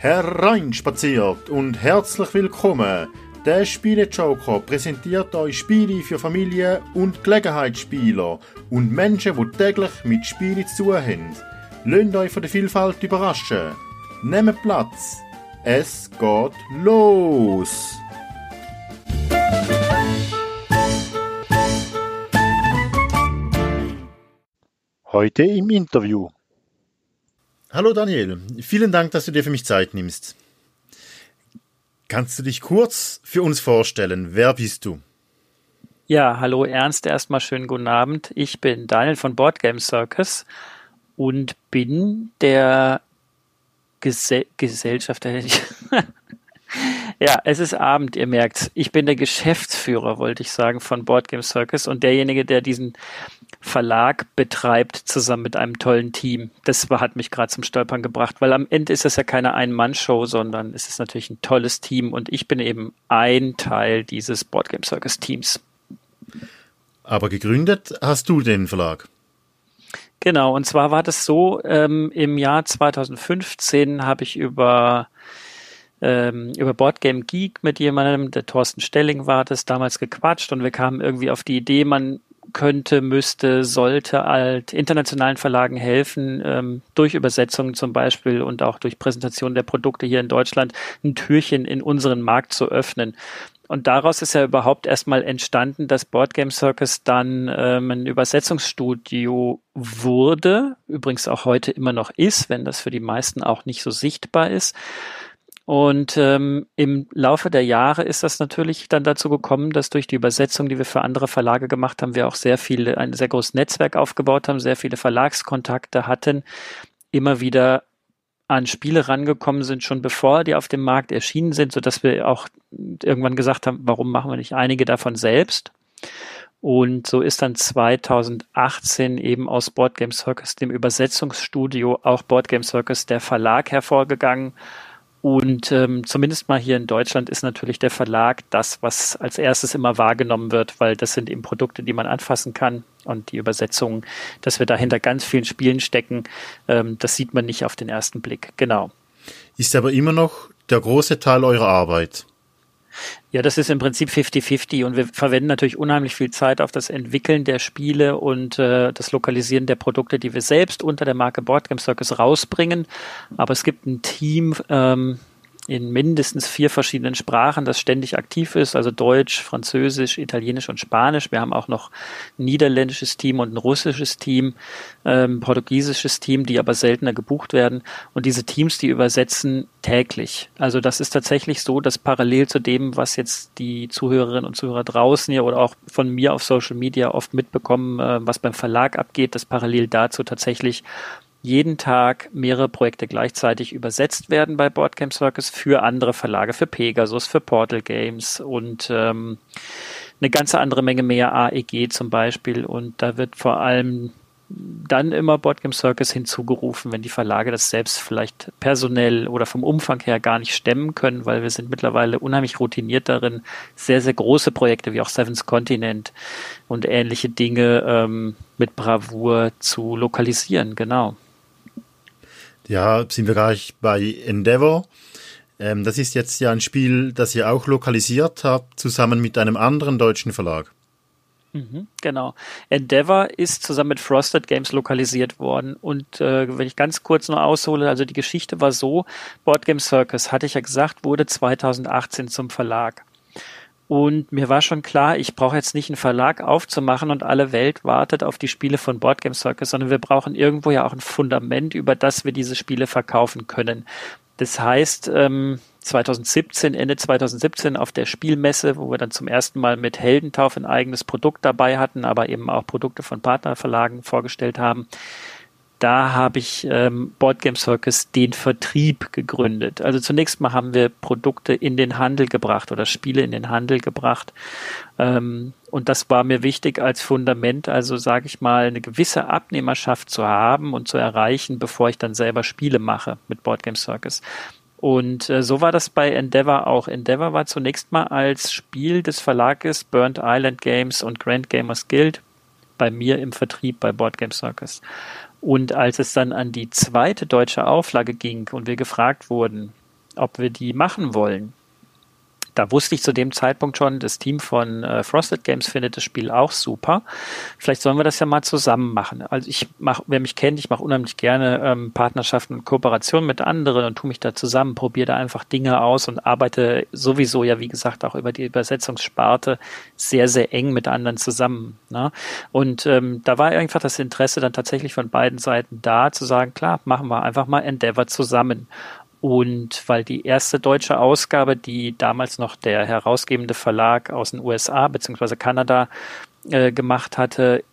Hereinspaziert und herzlich willkommen. Der Spielejoker präsentiert euch Spiele für Familien und Gelegenheitsspieler und Menschen, die täglich mit Spielen zu tun haben. Lasst euch von der Vielfalt überraschen. Nehmt Platz. Es geht los. Heute im Interview. Hallo Daniel, vielen Dank, dass du dir für mich Zeit nimmst. Kannst du dich kurz für uns vorstellen? Wer bist du? Ja, hallo Ernst, erstmal schönen guten Abend. Ich bin Daniel von Boardgame Circus und bin der Gesell Gesellschafter. ja, es ist Abend, ihr merkt. Ich bin der Geschäftsführer, wollte ich sagen, von Boardgame Circus und derjenige, der diesen Verlag betreibt, zusammen mit einem tollen Team. Das hat mich gerade zum Stolpern gebracht, weil am Ende ist es ja keine Ein-Mann-Show, sondern es ist natürlich ein tolles Team und ich bin eben ein Teil dieses Boardgame Circus Teams. Aber gegründet hast du den Verlag. Genau, und zwar war das so, ähm, im Jahr 2015 habe ich über ähm, über Boardgame Geek mit jemandem, der Thorsten Stelling war das, damals gequatscht und wir kamen irgendwie auf die Idee, man könnte, müsste, sollte halt internationalen Verlagen helfen, ähm, durch Übersetzungen zum Beispiel und auch durch Präsentation der Produkte hier in Deutschland ein Türchen in unseren Markt zu öffnen. Und daraus ist ja überhaupt erstmal entstanden, dass Boardgame Circus dann ähm, ein Übersetzungsstudio wurde, übrigens auch heute immer noch ist, wenn das für die meisten auch nicht so sichtbar ist. Und ähm, im Laufe der Jahre ist das natürlich dann dazu gekommen, dass durch die Übersetzung, die wir für andere Verlage gemacht haben, wir auch sehr viele, ein sehr großes Netzwerk aufgebaut haben, sehr viele Verlagskontakte hatten, immer wieder an Spiele rangekommen sind, schon bevor die auf dem Markt erschienen sind, so dass wir auch irgendwann gesagt haben, warum machen wir nicht einige davon selbst? Und so ist dann 2018 eben aus Board Game Circus, dem Übersetzungsstudio, auch Board Game Circus, der Verlag hervorgegangen und ähm, zumindest mal hier in Deutschland ist natürlich der Verlag das, was als erstes immer wahrgenommen wird, weil das sind eben Produkte, die man anfassen kann. Und die Übersetzungen, dass wir dahinter ganz vielen Spielen stecken, ähm, das sieht man nicht auf den ersten Blick. Genau. Ist aber immer noch der große Teil eurer Arbeit. Ja, das ist im Prinzip 50-50 und wir verwenden natürlich unheimlich viel Zeit auf das Entwickeln der Spiele und äh, das Lokalisieren der Produkte, die wir selbst unter der Marke Boardgame Circus rausbringen. Aber es gibt ein Team, ähm, in mindestens vier verschiedenen Sprachen, das ständig aktiv ist, also Deutsch, Französisch, Italienisch und Spanisch. Wir haben auch noch ein niederländisches Team und ein russisches Team, ähm, portugiesisches Team, die aber seltener gebucht werden. Und diese Teams, die übersetzen täglich. Also das ist tatsächlich so, dass parallel zu dem, was jetzt die Zuhörerinnen und Zuhörer draußen hier oder auch von mir auf Social Media oft mitbekommen, äh, was beim Verlag abgeht, dass parallel dazu tatsächlich jeden Tag mehrere Projekte gleichzeitig übersetzt werden bei Boardgame Circus für andere Verlage, für Pegasus, für Portal Games und ähm, eine ganze andere Menge mehr, AEG zum Beispiel. Und da wird vor allem dann immer Boardgame Circus hinzugerufen, wenn die Verlage das selbst vielleicht personell oder vom Umfang her gar nicht stemmen können, weil wir sind mittlerweile unheimlich routiniert darin, sehr, sehr große Projekte wie auch Seven's Continent und ähnliche Dinge ähm, mit Bravour zu lokalisieren, genau. Ja, sind wir gleich bei Endeavor. Ähm, das ist jetzt ja ein Spiel, das ihr auch lokalisiert habt, zusammen mit einem anderen deutschen Verlag. Mhm, genau. Endeavor ist zusammen mit Frosted Games lokalisiert worden. Und äh, wenn ich ganz kurz nur aushole, also die Geschichte war so, Board Game Circus, hatte ich ja gesagt, wurde 2018 zum Verlag. Und mir war schon klar, ich brauche jetzt nicht einen Verlag aufzumachen und alle Welt wartet auf die Spiele von Board Game Circus, sondern wir brauchen irgendwo ja auch ein Fundament, über das wir diese Spiele verkaufen können. Das heißt, ähm, 2017, Ende 2017 auf der Spielmesse, wo wir dann zum ersten Mal mit Heldentauf ein eigenes Produkt dabei hatten, aber eben auch Produkte von Partnerverlagen vorgestellt haben, da habe ich ähm, Boardgame Circus den Vertrieb gegründet. Also zunächst mal haben wir Produkte in den Handel gebracht oder Spiele in den Handel gebracht. Ähm, und das war mir wichtig als Fundament, also sage ich mal, eine gewisse Abnehmerschaft zu haben und zu erreichen, bevor ich dann selber Spiele mache mit Boardgame Circus. Und äh, so war das bei Endeavor auch. Endeavor war zunächst mal als Spiel des Verlages Burnt Island Games und Grand Gamers Guild bei mir im Vertrieb bei Board Game Circus. Und als es dann an die zweite deutsche Auflage ging und wir gefragt wurden, ob wir die machen wollen da wusste ich zu dem Zeitpunkt schon, das Team von äh, Frosted Games findet das Spiel auch super. Vielleicht sollen wir das ja mal zusammen machen. Also ich mache, wer mich kennt, ich mache unheimlich gerne ähm, Partnerschaften und Kooperationen mit anderen und tue mich da zusammen, probiere da einfach Dinge aus und arbeite sowieso ja, wie gesagt, auch über die Übersetzungssparte sehr, sehr eng mit anderen zusammen. Ne? Und ähm, da war einfach das Interesse dann tatsächlich von beiden Seiten da, zu sagen, klar, machen wir einfach mal Endeavor zusammen. Und weil die erste deutsche Ausgabe, die damals noch der herausgebende Verlag aus den USA bzw. Kanada äh, gemacht hatte,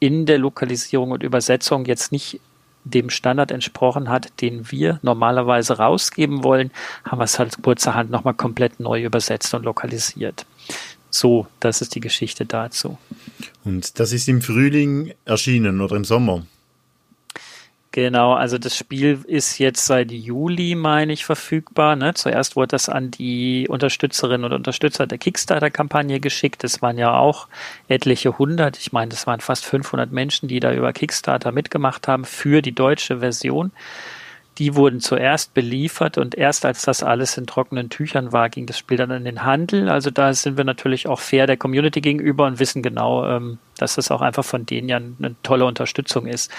in der Lokalisierung und Übersetzung jetzt nicht dem Standard entsprochen hat, den wir normalerweise rausgeben wollen, haben wir es halt kurzerhand nochmal komplett neu übersetzt und lokalisiert. So, das ist die Geschichte dazu. Und das ist im Frühling erschienen oder im Sommer? Genau, also das Spiel ist jetzt seit Juli, meine ich, verfügbar. Ne? Zuerst wurde das an die Unterstützerinnen und Unterstützer der Kickstarter-Kampagne geschickt. Das waren ja auch etliche hundert. Ich meine, das waren fast 500 Menschen, die da über Kickstarter mitgemacht haben für die deutsche Version. Die wurden zuerst beliefert und erst als das alles in trockenen Tüchern war, ging das Spiel dann in den Handel. Also da sind wir natürlich auch fair der Community gegenüber und wissen genau, ähm, dass das auch einfach von denen ja eine tolle Unterstützung ist.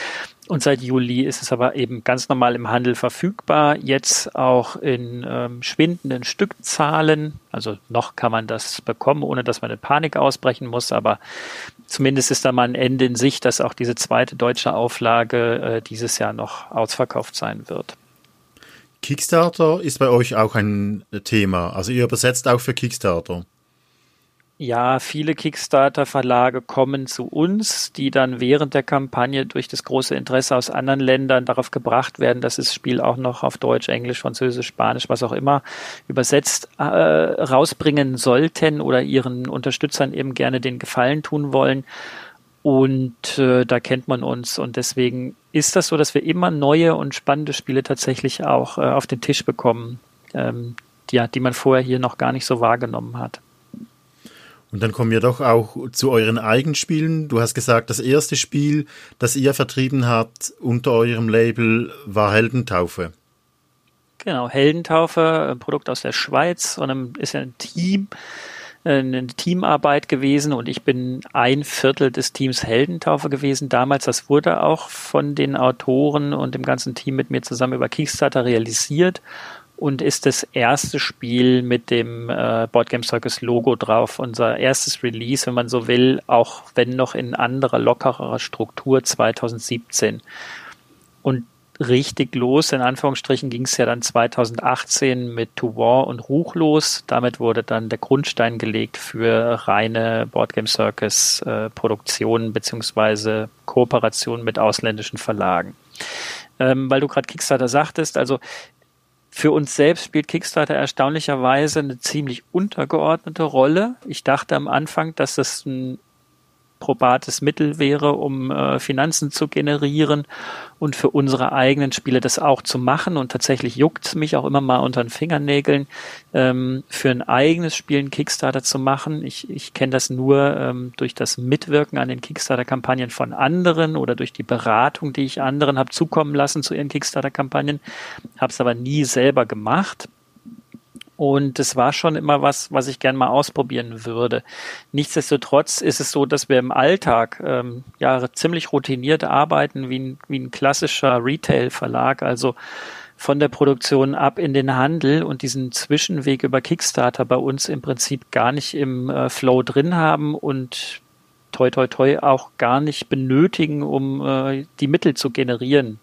Und seit Juli ist es aber eben ganz normal im Handel verfügbar, jetzt auch in ähm, schwindenden Stückzahlen. Also noch kann man das bekommen, ohne dass man in Panik ausbrechen muss, aber zumindest ist da mal ein Ende in Sicht, dass auch diese zweite deutsche Auflage äh, dieses Jahr noch ausverkauft sein wird. Kickstarter ist bei euch auch ein Thema. Also ihr übersetzt auch für Kickstarter. Ja, viele Kickstarter-Verlage kommen zu uns, die dann während der Kampagne durch das große Interesse aus anderen Ländern darauf gebracht werden, dass das Spiel auch noch auf Deutsch, Englisch, Französisch, Spanisch, was auch immer übersetzt äh, rausbringen sollten oder ihren Unterstützern eben gerne den Gefallen tun wollen. Und äh, da kennt man uns. Und deswegen ist das so, dass wir immer neue und spannende Spiele tatsächlich auch äh, auf den Tisch bekommen, ähm, die, die man vorher hier noch gar nicht so wahrgenommen hat. Und dann kommen wir doch auch zu euren Eigenspielen. Du hast gesagt, das erste Spiel, das ihr vertrieben habt unter eurem Label, war Heldentaufe. Genau, Heldentaufe, ein Produkt aus der Schweiz und ist ja ein Team, eine Teamarbeit gewesen und ich bin ein Viertel des Teams Heldentaufe gewesen. Damals, das wurde auch von den Autoren und dem ganzen Team mit mir zusammen über Kickstarter realisiert und ist das erste Spiel mit dem äh, Boardgame Circus Logo drauf. Unser erstes Release, wenn man so will, auch wenn noch in anderer, lockerer Struktur 2017. Und richtig los, in Anführungsstrichen, ging es ja dann 2018 mit To War und Ruchlos. Damit wurde dann der Grundstein gelegt für reine Boardgame Circus äh, Produktionen beziehungsweise Kooperationen mit ausländischen Verlagen. Ähm, weil du gerade Kickstarter sagtest, also für uns selbst spielt Kickstarter erstaunlicherweise eine ziemlich untergeordnete Rolle. Ich dachte am Anfang, dass das ein probates Mittel wäre, um äh, Finanzen zu generieren und für unsere eigenen Spiele das auch zu machen. Und tatsächlich juckt es mich auch immer mal unter den Fingernägeln, ähm, für ein eigenes Spiel einen Kickstarter zu machen. Ich, ich kenne das nur ähm, durch das Mitwirken an den Kickstarter-Kampagnen von anderen oder durch die Beratung, die ich anderen habe zukommen lassen zu ihren Kickstarter-Kampagnen, habe es aber nie selber gemacht. Und es war schon immer was, was ich gern mal ausprobieren würde. Nichtsdestotrotz ist es so, dass wir im Alltag ähm, ja ziemlich routiniert arbeiten wie ein, wie ein klassischer Retail-Verlag, also von der Produktion ab in den Handel und diesen Zwischenweg über Kickstarter bei uns im Prinzip gar nicht im äh, Flow drin haben und toi toi toi auch gar nicht benötigen, um äh, die Mittel zu generieren.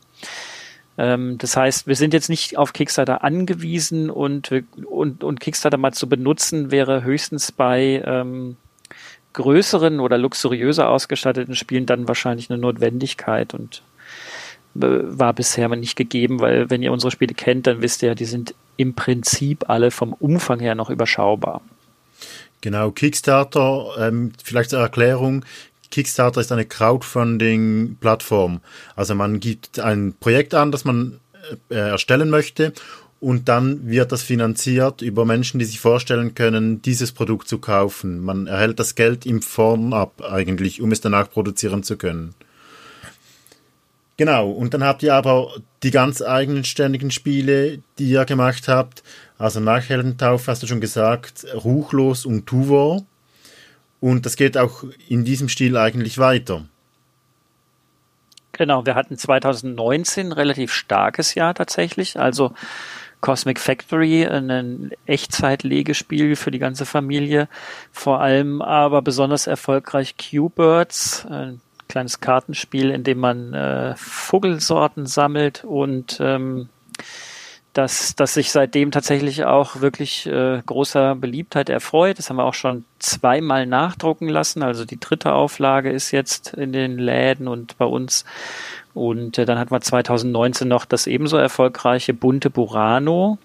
Ähm, das heißt, wir sind jetzt nicht auf Kickstarter angewiesen und, und, und Kickstarter mal zu benutzen wäre höchstens bei ähm, größeren oder luxuriöser ausgestatteten Spielen dann wahrscheinlich eine Notwendigkeit und äh, war bisher nicht gegeben, weil wenn ihr unsere Spiele kennt, dann wisst ihr ja, die sind im Prinzip alle vom Umfang her noch überschaubar. Genau, Kickstarter, ähm, vielleicht zur Erklärung, Kickstarter ist eine Crowdfunding-Plattform. Also man gibt ein Projekt an, das man äh, erstellen möchte und dann wird das finanziert über Menschen, die sich vorstellen können, dieses Produkt zu kaufen. Man erhält das Geld im Vorn ab eigentlich, um es danach produzieren zu können. Genau, und dann habt ihr aber die ganz eigenständigen Spiele, die ihr gemacht habt. Also nach Heldentaufe hast du schon gesagt, Ruchlos und Tuvor. Und das geht auch in diesem Stil eigentlich weiter. Genau, wir hatten 2019 ein relativ starkes Jahr tatsächlich. Also Cosmic Factory, ein Echtzeitlegespiel für die ganze Familie. Vor allem aber besonders erfolgreich Q-Birds, ein kleines Kartenspiel, in dem man äh, Vogelsorten sammelt und ähm, das, das sich seitdem tatsächlich auch wirklich äh, großer Beliebtheit erfreut. Das haben wir auch schon zweimal nachdrucken lassen. Also die dritte Auflage ist jetzt in den Läden und bei uns. Und äh, dann hatten wir 2019 noch das ebenso erfolgreiche Bunte Burano.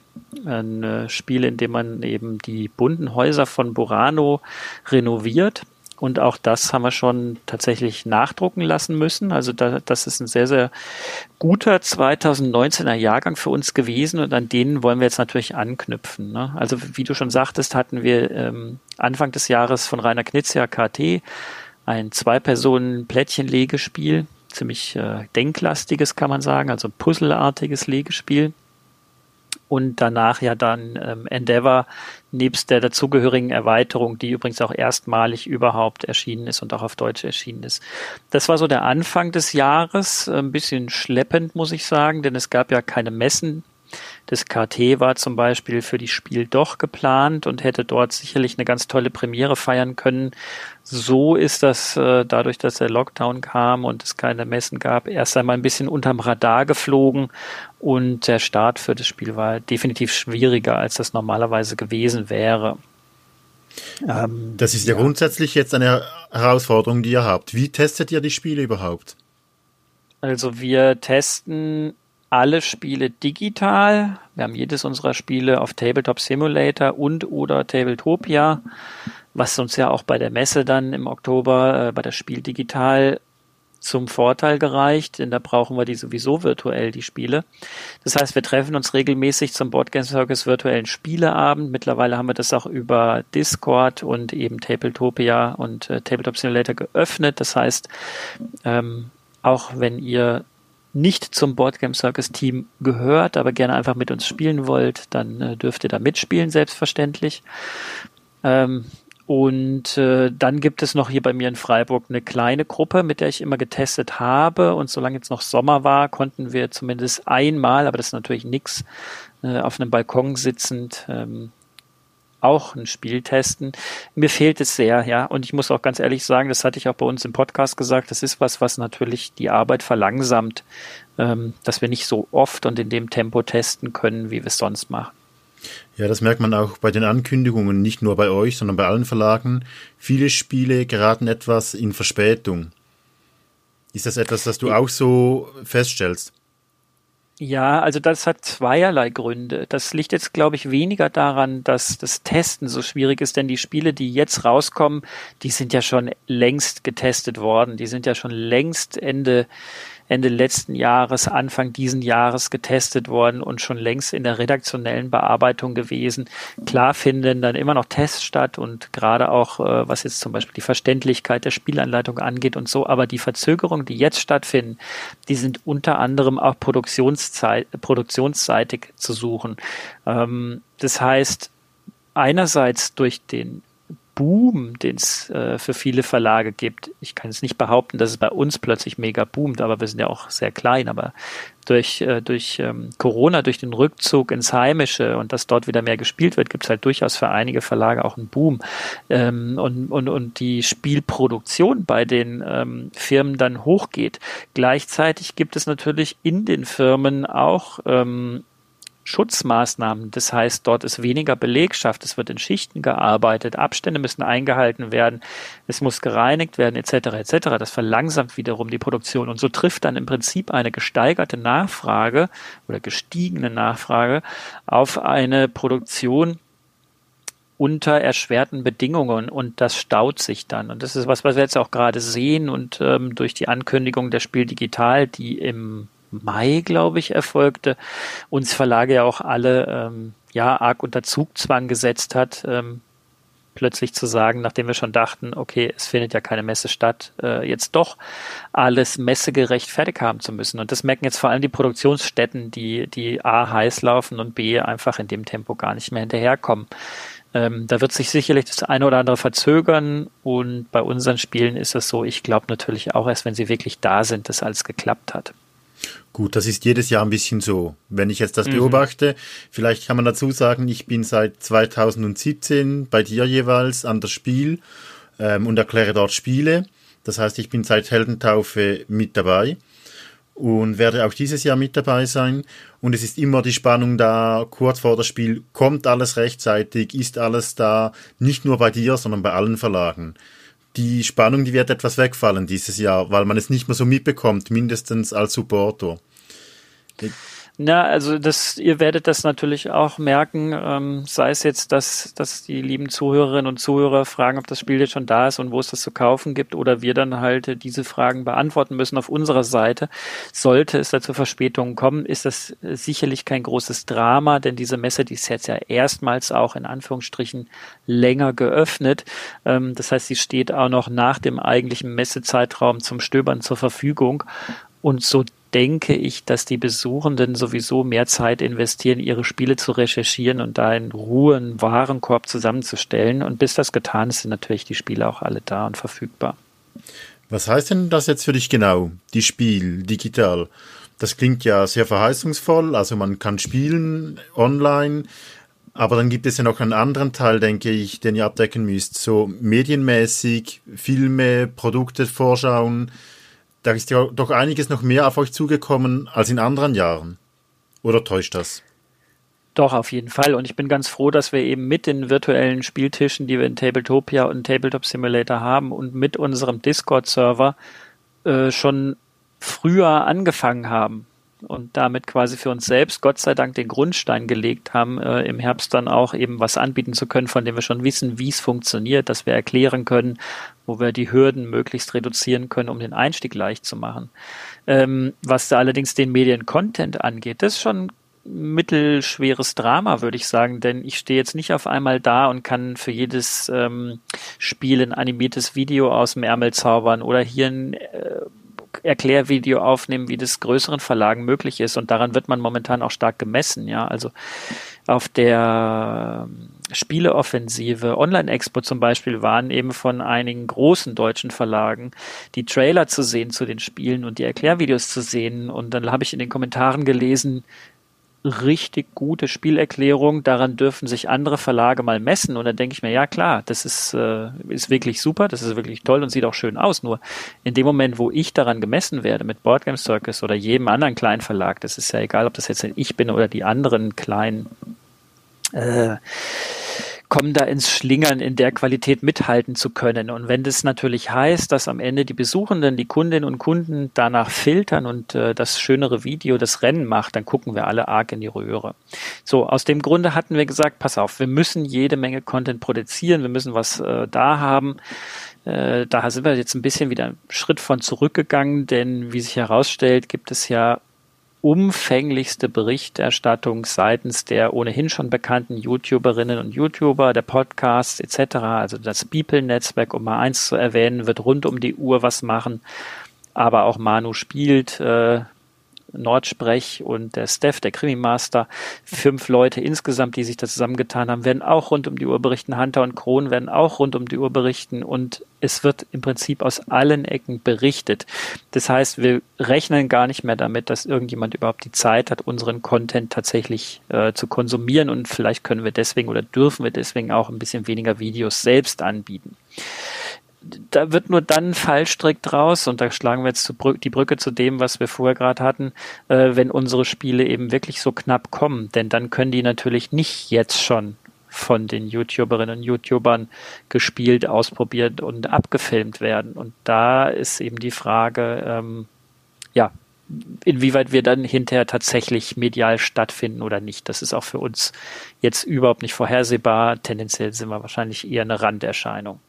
Ein äh, Spiel, in dem man eben die bunten Häuser von Burano renoviert. Und auch das haben wir schon tatsächlich nachdrucken lassen müssen. Also da, das ist ein sehr, sehr guter 2019er Jahrgang für uns gewesen und an denen wollen wir jetzt natürlich anknüpfen. Ne? Also wie du schon sagtest, hatten wir ähm, Anfang des Jahres von Rainer Knizia KT ein Zwei-Personen-Plättchen-Legespiel, ziemlich äh, denklastiges kann man sagen, also puzzleartiges Legespiel und danach ja dann ähm, Endeavor nebst der dazugehörigen Erweiterung, die übrigens auch erstmalig überhaupt erschienen ist und auch auf Deutsch erschienen ist. Das war so der Anfang des Jahres, ein bisschen schleppend, muss ich sagen, denn es gab ja keine Messen das KT war zum Beispiel für die Spiel doch geplant und hätte dort sicherlich eine ganz tolle Premiere feiern können. So ist das äh, dadurch, dass der Lockdown kam und es keine Messen gab, erst einmal ein bisschen unterm Radar geflogen und der Start für das Spiel war definitiv schwieriger, als das normalerweise gewesen wäre. Ähm, das ist ja, ja grundsätzlich jetzt eine Herausforderung, die ihr habt. Wie testet ihr die Spiele überhaupt? Also wir testen alle Spiele digital. Wir haben jedes unserer Spiele auf Tabletop Simulator und oder Tabletopia, was uns ja auch bei der Messe dann im Oktober äh, bei der Spiel digital zum Vorteil gereicht, denn da brauchen wir die sowieso virtuell, die Spiele. Das heißt, wir treffen uns regelmäßig zum Boardgame Circus virtuellen Spieleabend. Mittlerweile haben wir das auch über Discord und eben Tabletopia und äh, Tabletop Simulator geöffnet. Das heißt, ähm, auch wenn ihr nicht zum Boardgame Circus Team gehört, aber gerne einfach mit uns spielen wollt, dann äh, dürft ihr da mitspielen, selbstverständlich. Ähm, und äh, dann gibt es noch hier bei mir in Freiburg eine kleine Gruppe, mit der ich immer getestet habe. Und solange jetzt noch Sommer war, konnten wir zumindest einmal, aber das ist natürlich nichts, äh, auf einem Balkon sitzend ähm, auch ein Spiel testen. Mir fehlt es sehr, ja. Und ich muss auch ganz ehrlich sagen, das hatte ich auch bei uns im Podcast gesagt, das ist was, was natürlich die Arbeit verlangsamt, ähm, dass wir nicht so oft und in dem Tempo testen können, wie wir es sonst machen. Ja, das merkt man auch bei den Ankündigungen, nicht nur bei euch, sondern bei allen Verlagen. Viele Spiele geraten etwas in Verspätung. Ist das etwas, das du auch so feststellst? Ja, also das hat zweierlei Gründe. Das liegt jetzt, glaube ich, weniger daran, dass das Testen so schwierig ist, denn die Spiele, die jetzt rauskommen, die sind ja schon längst getestet worden. Die sind ja schon längst Ende Ende letzten Jahres, Anfang diesen Jahres getestet worden und schon längst in der redaktionellen Bearbeitung gewesen. Klar finden dann immer noch Tests statt und gerade auch, äh, was jetzt zum Beispiel die Verständlichkeit der Spielanleitung angeht und so, aber die Verzögerungen, die jetzt stattfinden, die sind unter anderem auch Produktionszeit, produktionsseitig zu suchen. Ähm, das heißt, einerseits durch den Boom, den es äh, für viele Verlage gibt. Ich kann es nicht behaupten, dass es bei uns plötzlich mega boomt, aber wir sind ja auch sehr klein. Aber durch, äh, durch ähm, Corona, durch den Rückzug ins Heimische und dass dort wieder mehr gespielt wird, gibt es halt durchaus für einige Verlage auch einen Boom. Ähm, und, und, und die Spielproduktion bei den ähm, Firmen dann hochgeht. Gleichzeitig gibt es natürlich in den Firmen auch ähm, Schutzmaßnahmen. Das heißt, dort ist weniger Belegschaft, es wird in Schichten gearbeitet, Abstände müssen eingehalten werden, es muss gereinigt werden, etc. etc. Das verlangsamt wiederum die Produktion und so trifft dann im Prinzip eine gesteigerte Nachfrage oder gestiegene Nachfrage auf eine Produktion, unter erschwerten Bedingungen und das staut sich dann. Und das ist was, was wir jetzt auch gerade sehen und ähm, durch die Ankündigung der Spiel Digital, die im Mai, glaube ich, erfolgte, uns Verlage ja auch alle ähm, ja arg unter Zugzwang gesetzt hat, ähm, plötzlich zu sagen, nachdem wir schon dachten, okay, es findet ja keine Messe statt, äh, jetzt doch alles messegerecht fertig haben zu müssen. Und das merken jetzt vor allem die Produktionsstätten, die, die A heiß laufen und B einfach in dem Tempo gar nicht mehr hinterherkommen. Ähm, da wird sich sicherlich das eine oder andere verzögern und bei unseren Spielen ist es so, ich glaube natürlich auch erst, wenn sie wirklich da sind, dass alles geklappt hat. Gut, das ist jedes Jahr ein bisschen so. Wenn ich jetzt das mhm. beobachte, vielleicht kann man dazu sagen, ich bin seit 2017 bei dir jeweils an das Spiel ähm, und erkläre dort Spiele. Das heißt, ich bin seit Heldentaufe mit dabei und werde auch dieses Jahr mit dabei sein. Und es ist immer die Spannung da, kurz vor das Spiel, kommt alles rechtzeitig, ist alles da, nicht nur bei dir, sondern bei allen Verlagen die Spannung, die wird etwas wegfallen dieses Jahr, weil man es nicht mehr so mitbekommt, mindestens als Supporter. Na, also das, ihr werdet das natürlich auch merken, ähm, sei es jetzt, dass, dass die lieben Zuhörerinnen und Zuhörer fragen, ob das Spiel jetzt schon da ist und wo es das zu kaufen gibt, oder wir dann halt diese Fragen beantworten müssen auf unserer Seite. Sollte es da zu Verspätungen kommen, ist das sicherlich kein großes Drama, denn diese Messe, die ist jetzt ja erstmals auch in Anführungsstrichen länger geöffnet. Ähm, das heißt, sie steht auch noch nach dem eigentlichen Messezeitraum zum Stöbern zur Verfügung. Und so denke ich, dass die Besuchenden sowieso mehr Zeit investieren, ihre Spiele zu recherchieren und da in Ruhe einen Warenkorb zusammenzustellen. Und bis das getan ist, sind natürlich die Spiele auch alle da und verfügbar. Was heißt denn das jetzt für dich genau, die Spiel digital? Das klingt ja sehr verheißungsvoll, also man kann spielen online, aber dann gibt es ja noch einen anderen Teil, denke ich, den ihr abdecken müsst, so medienmäßig, Filme, Produkte vorschauen, da ist ja doch einiges noch mehr auf euch zugekommen als in anderen Jahren. Oder täuscht das? Doch, auf jeden Fall. Und ich bin ganz froh, dass wir eben mit den virtuellen Spieltischen, die wir in Tabletopia und Tabletop Simulator haben und mit unserem Discord-Server äh, schon früher angefangen haben und damit quasi für uns selbst Gott sei Dank den Grundstein gelegt haben, äh, im Herbst dann auch eben was anbieten zu können, von dem wir schon wissen, wie es funktioniert, dass wir erklären können, wo wir die Hürden möglichst reduzieren können, um den Einstieg leicht zu machen. Ähm, was da allerdings den Medien-Content angeht, das ist schon mittelschweres Drama, würde ich sagen, denn ich stehe jetzt nicht auf einmal da und kann für jedes ähm, Spiel ein animiertes Video aus dem Ärmel zaubern oder hier ein äh, Erklärvideo aufnehmen, wie das größeren Verlagen möglich ist. Und daran wird man momentan auch stark gemessen. Ja, also auf der ähm, Spieleoffensive Online-Expo zum Beispiel waren eben von einigen großen deutschen Verlagen die Trailer zu sehen zu den Spielen und die Erklärvideos zu sehen. Und dann habe ich in den Kommentaren gelesen, richtig gute Spielerklärung. Daran dürfen sich andere Verlage mal messen. Und dann denke ich mir, ja klar, das ist, äh, ist wirklich super, das ist wirklich toll und sieht auch schön aus. Nur in dem Moment, wo ich daran gemessen werde mit Boardgame Circus oder jedem anderen kleinen Verlag, das ist ja egal, ob das jetzt ich bin oder die anderen kleinen äh, kommen da ins Schlingern, in der Qualität mithalten zu können. Und wenn das natürlich heißt, dass am Ende die Besuchenden, die Kundinnen und Kunden danach filtern und äh, das schönere Video das Rennen macht, dann gucken wir alle arg in die Röhre. So, aus dem Grunde hatten wir gesagt, pass auf, wir müssen jede Menge Content produzieren, wir müssen was äh, da haben. Äh, da sind wir jetzt ein bisschen wieder einen Schritt von zurückgegangen, denn wie sich herausstellt, gibt es ja umfänglichste Berichterstattung seitens der ohnehin schon bekannten YouTuberinnen und YouTuber, der Podcasts etc., also das People-Netzwerk, um mal eins zu erwähnen, wird rund um die Uhr was machen. Aber auch Manu spielt, äh, Nordsprech und der Steph, der Krimi-Master, fünf Leute insgesamt, die sich da zusammengetan haben, werden auch rund um die Uhr berichten. Hunter und Kron werden auch rund um die Uhr berichten und es wird im Prinzip aus allen Ecken berichtet. Das heißt, wir rechnen gar nicht mehr damit, dass irgendjemand überhaupt die Zeit hat, unseren Content tatsächlich äh, zu konsumieren und vielleicht können wir deswegen oder dürfen wir deswegen auch ein bisschen weniger Videos selbst anbieten da wird nur dann Fallstrick draus, und da schlagen wir jetzt die Brücke zu dem, was wir vorher gerade hatten, äh, wenn unsere Spiele eben wirklich so knapp kommen. Denn dann können die natürlich nicht jetzt schon von den YouTuberinnen und YouTubern gespielt, ausprobiert und abgefilmt werden. Und da ist eben die Frage, ähm, ja, inwieweit wir dann hinterher tatsächlich medial stattfinden oder nicht. Das ist auch für uns jetzt überhaupt nicht vorhersehbar. Tendenziell sind wir wahrscheinlich eher eine Randerscheinung.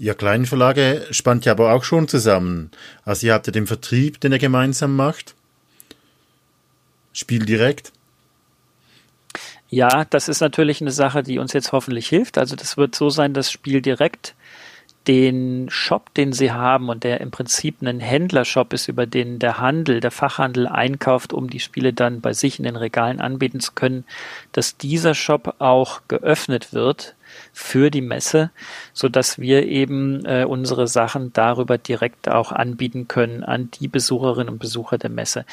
Ihr kleinen Verlage spannt ja aber auch schon zusammen. Also ihr habt ja den Vertrieb, den ihr gemeinsam macht. Spiel direkt. Ja, das ist natürlich eine Sache, die uns jetzt hoffentlich hilft. Also das wird so sein, das Spiel direkt den Shop, den sie haben und der im Prinzip ein Händlershop ist, über den der Handel, der Fachhandel einkauft, um die Spiele dann bei sich in den Regalen anbieten zu können, dass dieser Shop auch geöffnet wird für die Messe, so dass wir eben äh, unsere Sachen darüber direkt auch anbieten können an die Besucherinnen und Besucher der Messe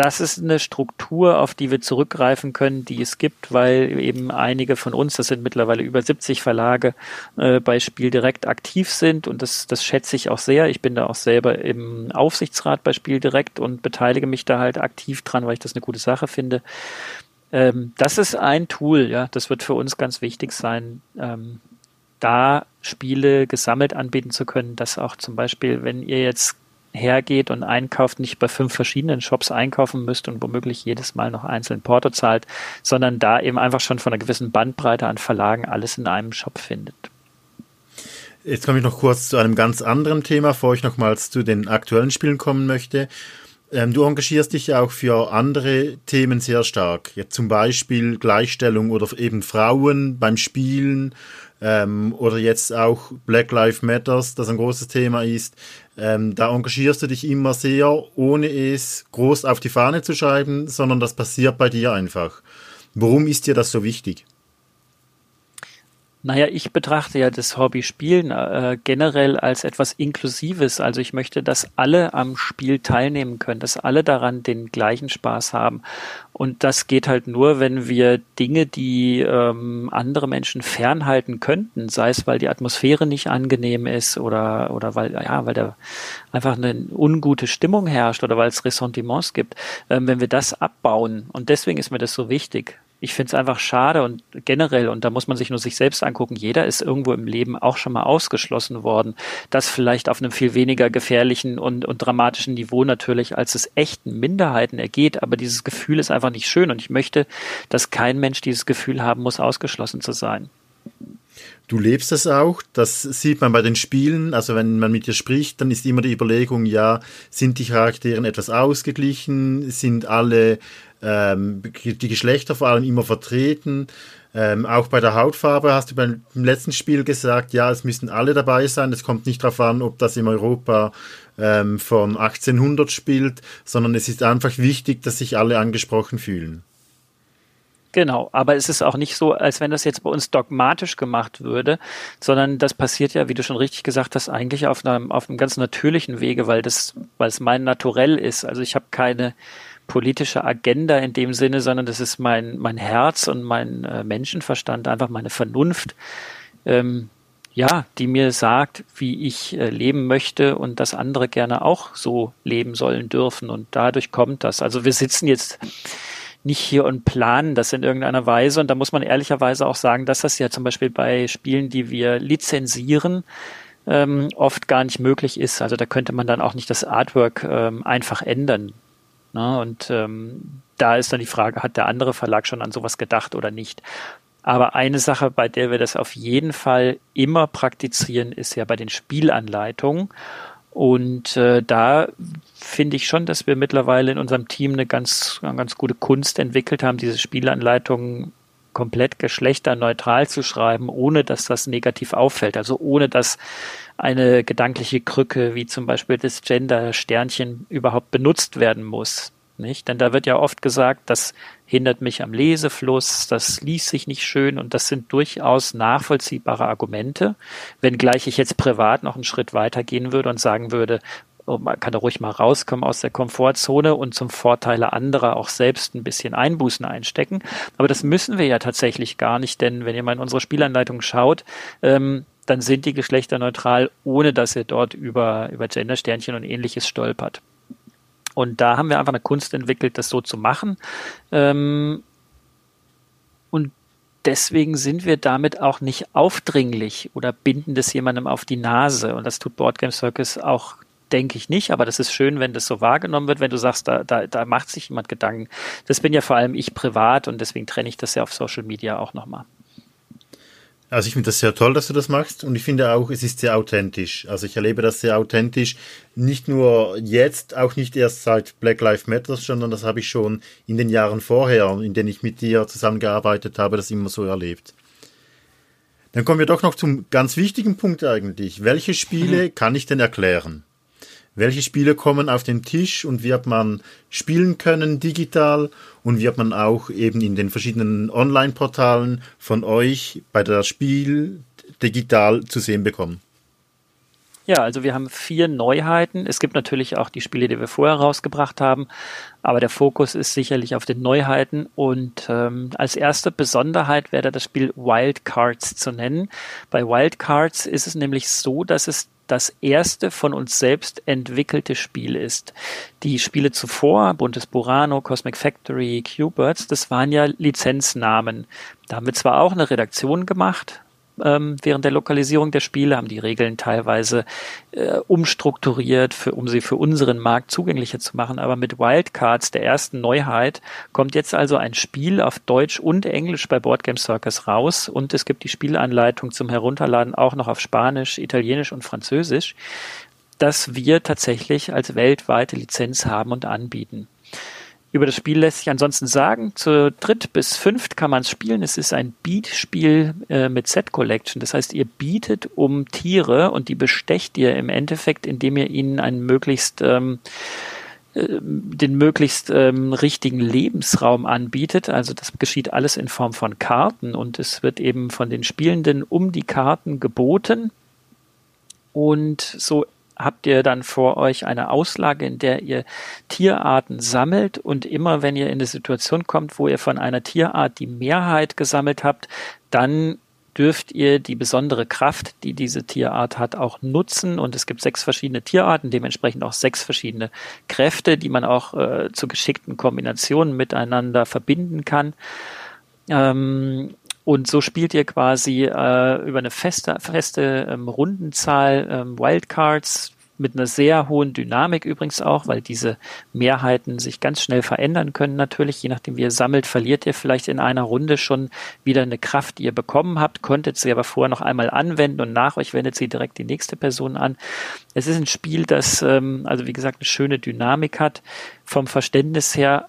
das ist eine Struktur, auf die wir zurückgreifen können, die es gibt, weil eben einige von uns, das sind mittlerweile über 70 Verlage, äh, bei Spiel direkt aktiv sind und das, das schätze ich auch sehr. Ich bin da auch selber im Aufsichtsrat bei Spiel direkt und beteilige mich da halt aktiv dran, weil ich das eine gute Sache finde. Ähm, das ist ein Tool, ja, das wird für uns ganz wichtig sein, ähm, da Spiele gesammelt anbieten zu können, dass auch zum Beispiel, wenn ihr jetzt hergeht und einkauft, nicht bei fünf verschiedenen Shops einkaufen müsst und womöglich jedes Mal noch einzeln Porto zahlt, sondern da eben einfach schon von einer gewissen Bandbreite an Verlagen alles in einem Shop findet. Jetzt komme ich noch kurz zu einem ganz anderen Thema, bevor ich nochmals zu den aktuellen Spielen kommen möchte. Ähm, du engagierst dich ja auch für andere Themen sehr stark. Ja, zum Beispiel Gleichstellung oder eben Frauen beim Spielen ähm, oder jetzt auch Black Lives Matters, das ein großes Thema ist. Ähm, da engagierst du dich immer sehr, ohne es groß auf die Fahne zu schreiben, sondern das passiert bei dir einfach. Warum ist dir das so wichtig? Naja, ich betrachte ja das Hobby Spielen äh, generell als etwas Inklusives. Also ich möchte, dass alle am Spiel teilnehmen können, dass alle daran den gleichen Spaß haben. Und das geht halt nur, wenn wir Dinge, die ähm, andere Menschen fernhalten könnten, sei es, weil die Atmosphäre nicht angenehm ist oder, oder weil, ja, weil da einfach eine ungute Stimmung herrscht oder weil es Ressentiments gibt, ähm, wenn wir das abbauen. Und deswegen ist mir das so wichtig ich finde es einfach schade und generell, und da muss man sich nur sich selbst angucken, jeder ist irgendwo im Leben auch schon mal ausgeschlossen worden. Das vielleicht auf einem viel weniger gefährlichen und, und dramatischen Niveau natürlich, als es echten Minderheiten ergeht. Aber dieses Gefühl ist einfach nicht schön und ich möchte, dass kein Mensch dieses Gefühl haben muss, ausgeschlossen zu sein. Du lebst das auch, das sieht man bei den Spielen, also wenn man mit dir spricht, dann ist immer die Überlegung, ja, sind die Charaktere etwas ausgeglichen, sind alle ähm, die Geschlechter vor allem immer vertreten. Ähm, auch bei der Hautfarbe hast du beim letzten Spiel gesagt, ja, es müssen alle dabei sein. Es kommt nicht darauf an, ob das in Europa ähm, von 1800 spielt, sondern es ist einfach wichtig, dass sich alle angesprochen fühlen. Genau, aber es ist auch nicht so, als wenn das jetzt bei uns dogmatisch gemacht würde, sondern das passiert ja, wie du schon richtig gesagt hast, eigentlich auf einem, auf einem ganz natürlichen Wege, weil das, weil es mein Naturell ist. Also ich habe keine politische Agenda in dem Sinne, sondern das ist mein, mein Herz und mein äh, Menschenverstand, einfach meine Vernunft, ähm, ja, die mir sagt, wie ich äh, leben möchte und dass andere gerne auch so leben sollen dürfen. Und dadurch kommt das. Also wir sitzen jetzt nicht hier und planen das in irgendeiner Weise. Und da muss man ehrlicherweise auch sagen, dass das ja zum Beispiel bei Spielen, die wir lizenzieren, ähm, oft gar nicht möglich ist. Also da könnte man dann auch nicht das Artwork ähm, einfach ändern. Ne? Und ähm, da ist dann die Frage, hat der andere Verlag schon an sowas gedacht oder nicht? Aber eine Sache, bei der wir das auf jeden Fall immer praktizieren, ist ja bei den Spielanleitungen. Und äh, da finde ich schon, dass wir mittlerweile in unserem Team eine ganz, eine ganz gute Kunst entwickelt haben, diese Spielanleitungen komplett geschlechterneutral zu schreiben, ohne dass das negativ auffällt. Also ohne dass eine gedankliche Krücke wie zum Beispiel das Gender-Sternchen überhaupt benutzt werden muss. Nicht? Denn da wird ja oft gesagt, das hindert mich am Lesefluss, das liest sich nicht schön und das sind durchaus nachvollziehbare Argumente, wenngleich ich jetzt privat noch einen Schritt weiter gehen würde und sagen würde, oh, man kann da ruhig mal rauskommen aus der Komfortzone und zum Vorteile anderer auch selbst ein bisschen Einbußen einstecken. Aber das müssen wir ja tatsächlich gar nicht, denn wenn ihr mal in unsere Spielanleitung schaut, ähm, dann sind die geschlechterneutral, ohne dass ihr dort über, über Gendersternchen und ähnliches stolpert. Und da haben wir einfach eine Kunst entwickelt, das so zu machen. Ähm, und deswegen sind wir damit auch nicht aufdringlich oder binden das jemandem auf die Nase. Und das tut Boardgame Circus auch, denke ich nicht. Aber das ist schön, wenn das so wahrgenommen wird, wenn du sagst, da, da, da macht sich jemand Gedanken. Das bin ja vor allem ich privat und deswegen trenne ich das ja auf Social Media auch nochmal. Also ich finde das sehr toll, dass du das machst und ich finde auch, es ist sehr authentisch. Also ich erlebe das sehr authentisch, nicht nur jetzt, auch nicht erst seit Black Lives Matter, sondern das habe ich schon in den Jahren vorher, in denen ich mit dir zusammengearbeitet habe, das immer so erlebt. Dann kommen wir doch noch zum ganz wichtigen Punkt eigentlich. Welche Spiele mhm. kann ich denn erklären? Welche Spiele kommen auf den Tisch und wird man spielen können digital und wird man auch eben in den verschiedenen Online-Portalen von euch bei der Spiel digital zu sehen bekommen. Ja, also wir haben vier Neuheiten. Es gibt natürlich auch die Spiele, die wir vorher rausgebracht haben, aber der Fokus ist sicherlich auf den Neuheiten. Und ähm, als erste Besonderheit wäre das Spiel Wildcards zu nennen. Bei Wildcards ist es nämlich so, dass es das erste von uns selbst entwickelte Spiel ist. Die Spiele zuvor, Buntes Burano, Cosmic Factory, Q-Birds, das waren ja Lizenznamen. Da haben wir zwar auch eine Redaktion gemacht, ähm, während der Lokalisierung der Spiele, haben die Regeln teilweise äh, umstrukturiert, für, um sie für unseren Markt zugänglicher zu machen. Aber mit Wildcards, der ersten Neuheit, kommt jetzt also ein Spiel auf Deutsch und Englisch bei Boardgame Circus raus und es gibt die Spielanleitung zum Herunterladen auch noch auf Spanisch, Italienisch und Französisch, das wir tatsächlich als weltweite Lizenz haben und anbieten. Über das Spiel lässt sich ansonsten sagen, zu dritt bis fünft kann man es spielen. Es ist ein Beat-Spiel äh, mit Set-Collection. Das heißt, ihr bietet um Tiere und die bestecht ihr im Endeffekt, indem ihr ihnen einen möglichst ähm, äh, den möglichst ähm, richtigen Lebensraum anbietet. Also das geschieht alles in Form von Karten und es wird eben von den Spielenden um die Karten geboten. Und so habt ihr dann vor euch eine Auslage, in der ihr Tierarten sammelt und immer wenn ihr in eine Situation kommt, wo ihr von einer Tierart die Mehrheit gesammelt habt, dann dürft ihr die besondere Kraft, die diese Tierart hat, auch nutzen. Und es gibt sechs verschiedene Tierarten, dementsprechend auch sechs verschiedene Kräfte, die man auch äh, zu geschickten Kombinationen miteinander verbinden kann. Ähm, und so spielt ihr quasi äh, über eine feste, feste ähm, Rundenzahl ähm, Wildcards mit einer sehr hohen Dynamik übrigens auch, weil diese Mehrheiten sich ganz schnell verändern können natürlich. Je nachdem, wie ihr sammelt, verliert ihr vielleicht in einer Runde schon wieder eine Kraft, die ihr bekommen habt, konntet sie aber vorher noch einmal anwenden und nach euch wendet sie direkt die nächste Person an. Es ist ein Spiel, das, ähm, also wie gesagt, eine schöne Dynamik hat. Vom Verständnis her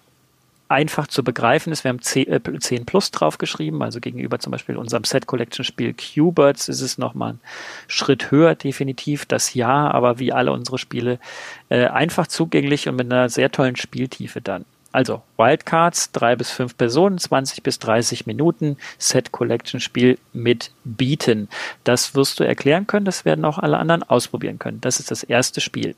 einfach zu begreifen ist. Wir haben 10 äh, Plus draufgeschrieben, also gegenüber zum Beispiel unserem Set Collection Spiel Q-Birds ist es nochmal ein Schritt höher, definitiv das Ja, aber wie alle unsere Spiele äh, einfach zugänglich und mit einer sehr tollen Spieltiefe dann. Also Wildcards, drei bis fünf Personen, 20 bis 30 Minuten, Set Collection Spiel mit Bieten. Das wirst du erklären können, das werden auch alle anderen ausprobieren können. Das ist das erste Spiel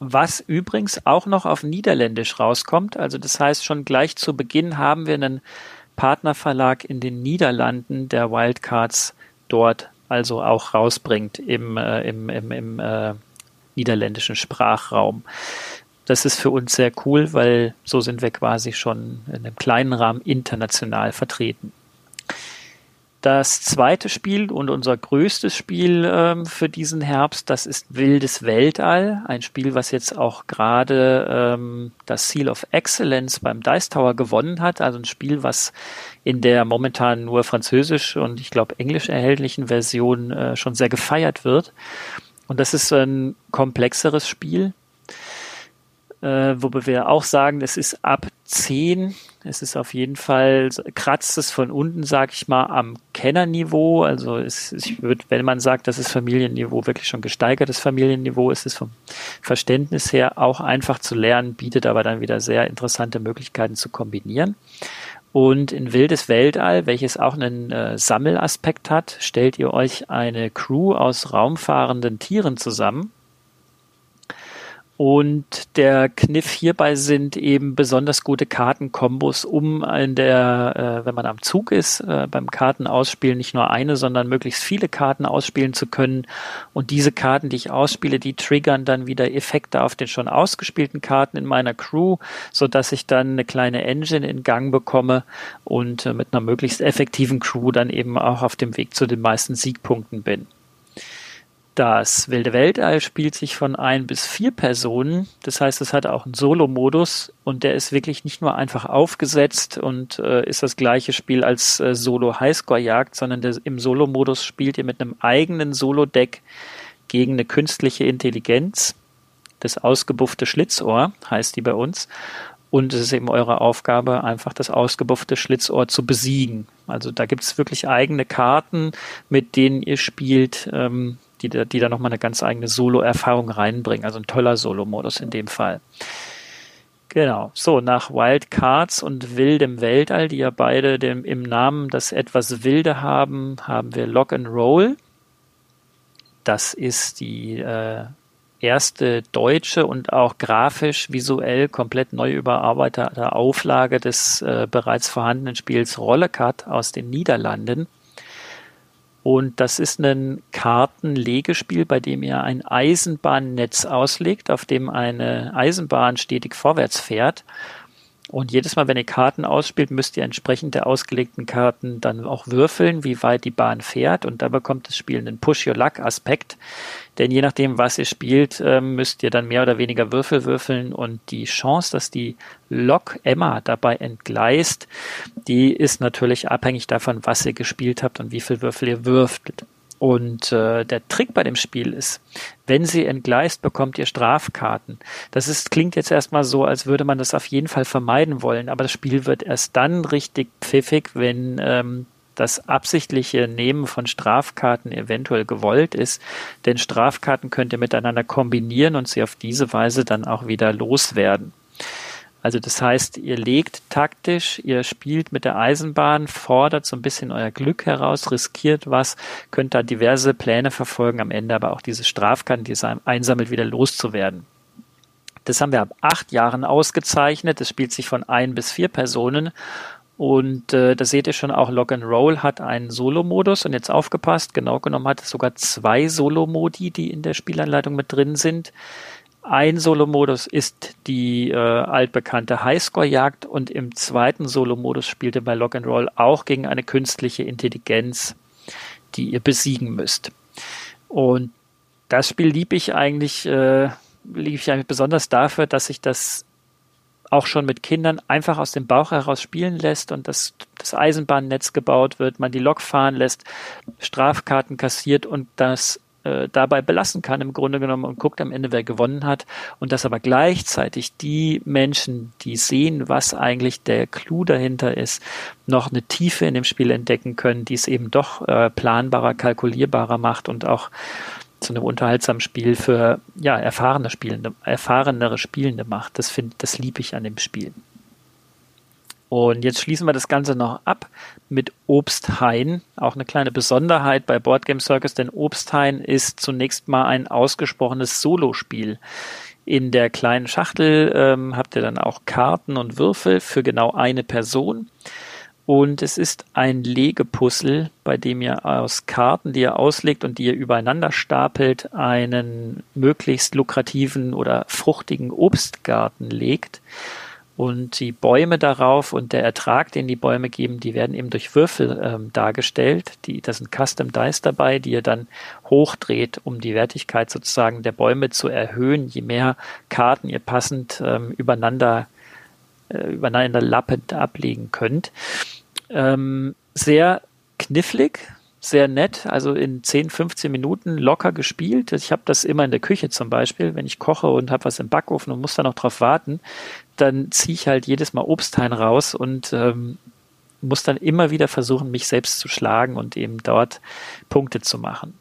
was übrigens auch noch auf Niederländisch rauskommt. Also das heißt, schon gleich zu Beginn haben wir einen Partnerverlag in den Niederlanden, der Wildcards dort also auch rausbringt im, äh, im, im, im äh, niederländischen Sprachraum. Das ist für uns sehr cool, weil so sind wir quasi schon in einem kleinen Rahmen international vertreten. Das zweite Spiel und unser größtes Spiel ähm, für diesen Herbst, das ist Wildes Weltall. Ein Spiel, was jetzt auch gerade ähm, das Seal of Excellence beim Dice Tower gewonnen hat. Also ein Spiel, was in der momentan nur französisch und ich glaube englisch erhältlichen Version äh, schon sehr gefeiert wird. Und das ist ein komplexeres Spiel, äh, wobei wir auch sagen, es ist ab 10. Es ist auf jeden Fall, kratzt es von unten, sag ich mal, am Kennerniveau. Also es, ich würde, wenn man sagt, das ist Familienniveau, wirklich schon gesteigertes Familienniveau, ist es vom Verständnis her auch einfach zu lernen, bietet aber dann wieder sehr interessante Möglichkeiten zu kombinieren. Und in Wildes Weltall, welches auch einen äh, Sammelaspekt hat, stellt ihr euch eine Crew aus raumfahrenden Tieren zusammen und der Kniff hierbei sind eben besonders gute Kartenkombos, um in der, äh, wenn man am Zug ist, äh, beim Kartenausspielen nicht nur eine, sondern möglichst viele Karten ausspielen zu können. Und diese Karten, die ich ausspiele, die triggern dann wieder Effekte auf den schon ausgespielten Karten in meiner Crew, so dass ich dann eine kleine Engine in Gang bekomme und äh, mit einer möglichst effektiven Crew dann eben auch auf dem Weg zu den meisten Siegpunkten bin. Das wilde Weltall spielt sich von ein bis vier Personen. Das heißt, es hat auch einen Solo-Modus und der ist wirklich nicht nur einfach aufgesetzt und äh, ist das gleiche Spiel als äh, Solo-Highscore-Jagd, sondern der, im Solo-Modus spielt ihr mit einem eigenen Solo-Deck gegen eine künstliche Intelligenz. Das ausgebuffte Schlitzohr heißt die bei uns. Und es ist eben eure Aufgabe, einfach das ausgebuffte Schlitzohr zu besiegen. Also da gibt es wirklich eigene Karten, mit denen ihr spielt. Ähm, die, die da nochmal eine ganz eigene Solo-Erfahrung reinbringen. Also ein toller Solo-Modus in dem Fall. Genau. So, nach Wild Cards und Wildem Weltall, die ja beide dem, im Namen das etwas Wilde haben, haben wir Lock and Roll. Das ist die äh, erste deutsche und auch grafisch, visuell komplett neu überarbeitete Auflage des äh, bereits vorhandenen Spiels Rollecut aus den Niederlanden. Und das ist ein Kartenlegespiel, bei dem ihr ein Eisenbahnnetz auslegt, auf dem eine Eisenbahn stetig vorwärts fährt. Und jedes Mal, wenn ihr Karten ausspielt, müsst ihr entsprechend der ausgelegten Karten dann auch würfeln, wie weit die Bahn fährt. Und da bekommt das Spiel einen Push-Your-Luck-Aspekt. Denn je nachdem, was ihr spielt, ähm, müsst ihr dann mehr oder weniger Würfel würfeln. Und die Chance, dass die Lok Emma dabei entgleist, die ist natürlich abhängig davon, was ihr gespielt habt und wie viel Würfel ihr würfelt. Und äh, der Trick bei dem Spiel ist, wenn sie entgleist, bekommt ihr Strafkarten. Das ist, klingt jetzt erstmal so, als würde man das auf jeden Fall vermeiden wollen, aber das Spiel wird erst dann richtig pfiffig, wenn ähm, das absichtliche Nehmen von Strafkarten eventuell gewollt ist. Denn Strafkarten könnt ihr miteinander kombinieren und sie auf diese Weise dann auch wieder loswerden. Also das heißt, ihr legt taktisch, ihr spielt mit der Eisenbahn, fordert so ein bisschen euer Glück heraus, riskiert was, könnt da diverse Pläne verfolgen, am Ende aber auch diese Strafkarten, die es einsammelt, wieder loszuwerden. Das haben wir ab acht Jahren ausgezeichnet. Es spielt sich von ein bis vier Personen. Und äh, da seht ihr schon auch Lock and Roll hat einen Solo-Modus und jetzt aufgepasst, genau genommen hat es sogar zwei Solo-Modi, die in der Spielanleitung mit drin sind. Ein Solo-Modus ist die äh, altbekannte Highscore-Jagd und im zweiten Solo-Modus spielt ihr bei Roll auch gegen eine künstliche Intelligenz, die ihr besiegen müsst. Und das Spiel lieb ich eigentlich, äh, lieb ich eigentlich besonders dafür, dass sich das auch schon mit Kindern einfach aus dem Bauch heraus spielen lässt und dass das Eisenbahnnetz gebaut wird, man die Lok fahren lässt, Strafkarten kassiert und das äh, dabei belassen kann im Grunde genommen und guckt am Ende, wer gewonnen hat und dass aber gleichzeitig die Menschen, die sehen, was eigentlich der Clou dahinter ist, noch eine Tiefe in dem Spiel entdecken können, die es eben doch äh, planbarer, kalkulierbarer macht und auch zu einem unterhaltsamen Spiel für ja erfahrene Spielende, erfahrenere Spielende macht. Das das liebe ich an dem Spiel. Und jetzt schließen wir das Ganze noch ab mit Obsthain. Auch eine kleine Besonderheit bei Board Game Circus, denn Obsthain ist zunächst mal ein ausgesprochenes Solospiel. In der kleinen Schachtel ähm, habt ihr dann auch Karten und Würfel für genau eine Person. Und es ist ein Legepuzzle, bei dem ihr aus Karten, die ihr auslegt und die ihr übereinander stapelt, einen möglichst lukrativen oder fruchtigen Obstgarten legt. Und die Bäume darauf und der Ertrag, den die Bäume geben, die werden eben durch Würfel ähm, dargestellt. Die, da sind Custom Dice dabei, die ihr dann hochdreht, um die Wertigkeit sozusagen der Bäume zu erhöhen. Je mehr Karten ihr passend ähm, übereinander, äh, übereinander lappend ablegen könnt. Ähm, sehr knifflig, sehr nett, also in 10, 15 Minuten locker gespielt. Ich habe das immer in der Küche zum Beispiel, wenn ich koche und habe was im Backofen und muss da noch drauf warten, dann ziehe ich halt jedes Mal Obsthain raus und ähm, muss dann immer wieder versuchen, mich selbst zu schlagen und eben dort Punkte zu machen.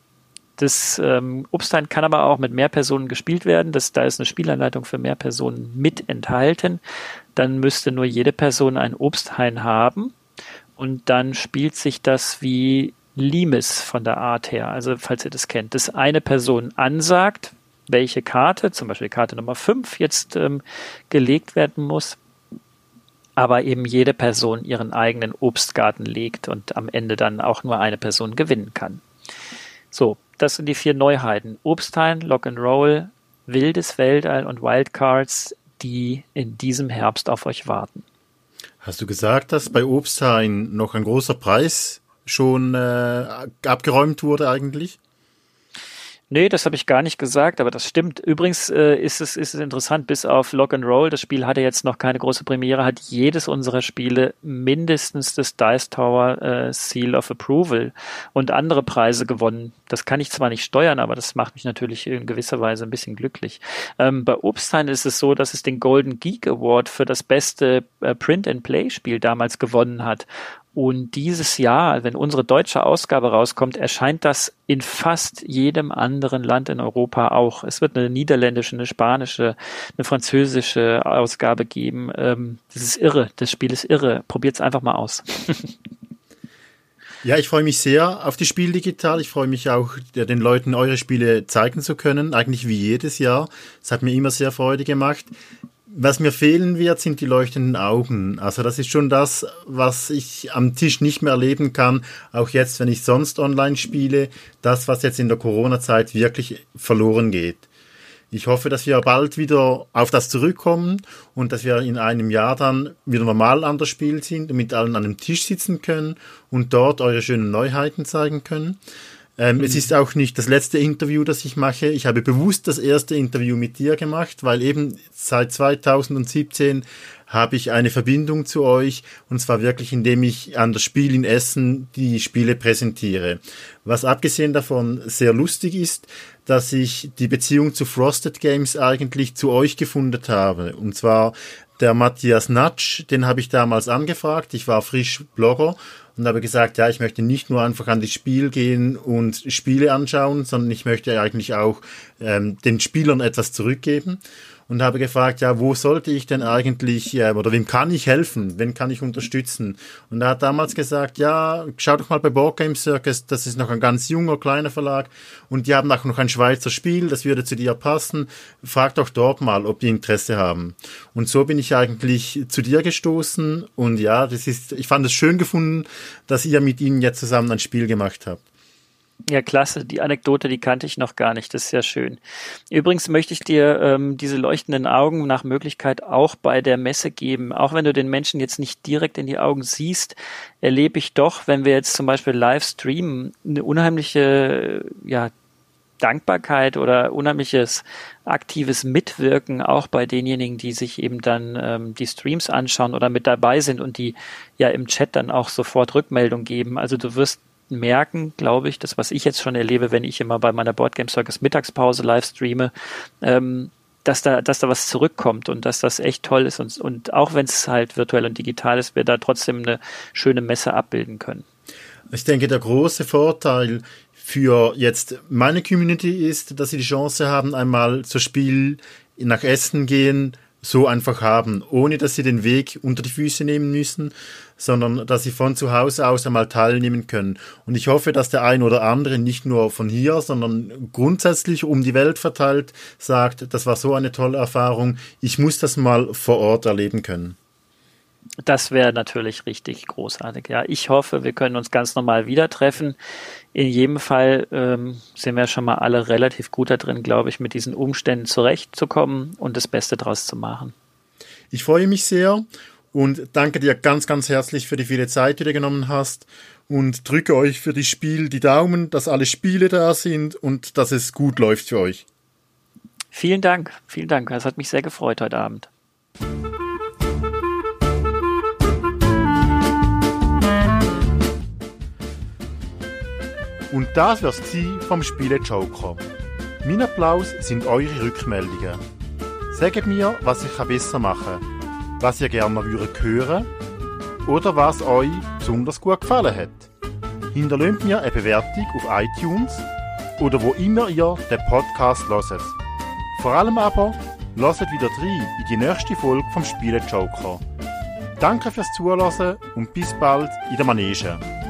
Das ähm, Obsthain kann aber auch mit mehr Personen gespielt werden. Das, da ist eine Spielanleitung für mehr Personen mit enthalten. Dann müsste nur jede Person ein Obsthain haben. Und dann spielt sich das wie Limes von der Art her. Also, falls ihr das kennt, dass eine Person ansagt, welche Karte, zum Beispiel Karte Nummer 5, jetzt ähm, gelegt werden muss, aber eben jede Person ihren eigenen Obstgarten legt und am Ende dann auch nur eine Person gewinnen kann. So, das sind die vier Neuheiten. Obsthain, Lock and Roll, Wildes Weltall und Wildcards, die in diesem Herbst auf euch warten. Hast du gesagt, dass bei Obsthain noch ein großer Preis schon äh, abgeräumt wurde eigentlich? Nee, das habe ich gar nicht gesagt, aber das stimmt. Übrigens äh, ist, es, ist es interessant, bis auf Lock and Roll, das Spiel hatte jetzt noch keine große Premiere, hat jedes unserer Spiele mindestens das Dice Tower äh, Seal of Approval und andere Preise gewonnen. Das kann ich zwar nicht steuern, aber das macht mich natürlich in gewisser Weise ein bisschen glücklich. Ähm, bei Obstein ist es so, dass es den Golden Geek Award für das beste äh, Print-and-Play-Spiel damals gewonnen hat. Und dieses Jahr, wenn unsere deutsche Ausgabe rauskommt, erscheint das in fast jedem anderen Land in Europa auch. Es wird eine niederländische, eine spanische, eine französische Ausgabe geben. Ähm, das ist irre. Das Spiel ist irre. Probiert es einfach mal aus. Ja, ich freue mich sehr auf die Spiel digital. Ich freue mich auch, den Leuten eure Spiele zeigen zu können, eigentlich wie jedes Jahr. Es hat mir immer sehr Freude gemacht. Was mir fehlen wird, sind die leuchtenden Augen. Also das ist schon das, was ich am Tisch nicht mehr erleben kann, auch jetzt, wenn ich sonst online spiele, das, was jetzt in der Corona-Zeit wirklich verloren geht. Ich hoffe, dass wir bald wieder auf das zurückkommen und dass wir in einem Jahr dann wieder normal an der Spiel sind und mit allen an einem Tisch sitzen können und dort eure schönen Neuheiten zeigen können. Ähm, mhm. Es ist auch nicht das letzte Interview, das ich mache. Ich habe bewusst das erste Interview mit dir gemacht, weil eben seit 2017 habe ich eine Verbindung zu euch und zwar wirklich, indem ich an das Spiel in Essen die Spiele präsentiere. Was abgesehen davon sehr lustig ist, dass ich die Beziehung zu Frosted Games eigentlich zu euch gefunden habe. Und zwar der Matthias Natsch, den habe ich damals angefragt. Ich war frisch Blogger und habe gesagt, ja, ich möchte nicht nur einfach an das Spiel gehen und Spiele anschauen, sondern ich möchte eigentlich auch ähm, den Spielern etwas zurückgeben und habe gefragt, ja, wo sollte ich denn eigentlich äh, oder wem kann ich helfen, wen kann ich unterstützen? Und er hat damals gesagt, ja, schau doch mal bei Board Game Circus, das ist noch ein ganz junger kleiner Verlag und die haben auch noch ein Schweizer Spiel, das würde zu dir passen. Frag doch dort mal, ob die Interesse haben. Und so bin ich eigentlich zu dir gestoßen und ja, das ist, ich fand es schön gefunden, dass ihr mit ihnen jetzt zusammen ein Spiel gemacht habt. Ja, klasse. Die Anekdote, die kannte ich noch gar nicht. Das ist ja schön. Übrigens möchte ich dir ähm, diese leuchtenden Augen nach Möglichkeit auch bei der Messe geben. Auch wenn du den Menschen jetzt nicht direkt in die Augen siehst, erlebe ich doch, wenn wir jetzt zum Beispiel live streamen, eine unheimliche, ja, Dankbarkeit oder unheimliches aktives Mitwirken auch bei denjenigen, die sich eben dann ähm, die Streams anschauen oder mit dabei sind und die ja im Chat dann auch sofort Rückmeldung geben. Also du wirst merken, glaube ich, das, was ich jetzt schon erlebe, wenn ich immer bei meiner Boardgame Circus Mittagspause live streame, ähm, dass da, dass da was zurückkommt und dass das echt toll ist und, und auch wenn es halt virtuell und digital ist, wir da trotzdem eine schöne Messe abbilden können. Ich denke, der große Vorteil für jetzt meine Community ist, dass sie die Chance haben, einmal zu Spiel nach Essen gehen, so einfach haben, ohne dass sie den Weg unter die Füße nehmen müssen, sondern dass sie von zu Hause aus einmal teilnehmen können. Und ich hoffe, dass der ein oder andere nicht nur von hier, sondern grundsätzlich um die Welt verteilt sagt, das war so eine tolle Erfahrung, ich muss das mal vor Ort erleben können. Das wäre natürlich richtig großartig. Ja, ich hoffe, wir können uns ganz normal wieder treffen. In jedem Fall ähm, sind wir schon mal alle relativ gut da drin, glaube ich, mit diesen Umständen zurechtzukommen und das Beste draus zu machen. Ich freue mich sehr und danke dir ganz, ganz herzlich für die viele Zeit, die du genommen hast und drücke euch für das Spiel die Daumen, dass alle Spiele da sind und dass es gut läuft für euch. Vielen Dank, vielen Dank. Es hat mich sehr gefreut heute Abend. Und das wär's vom Spiele Joker. Mein Applaus sind eure Rückmeldungen. Sagt mir, was ich besser machen kann, was ihr gerne hören oder was euch besonders gut gefallen hat. Hinterlasst mir eine Bewertung auf iTunes oder wo immer ihr den Podcast hört. Vor allem aber lasst wieder rein in die nächste Folge vom Spiele Joker. Danke fürs Zuhören und bis bald in der Manege.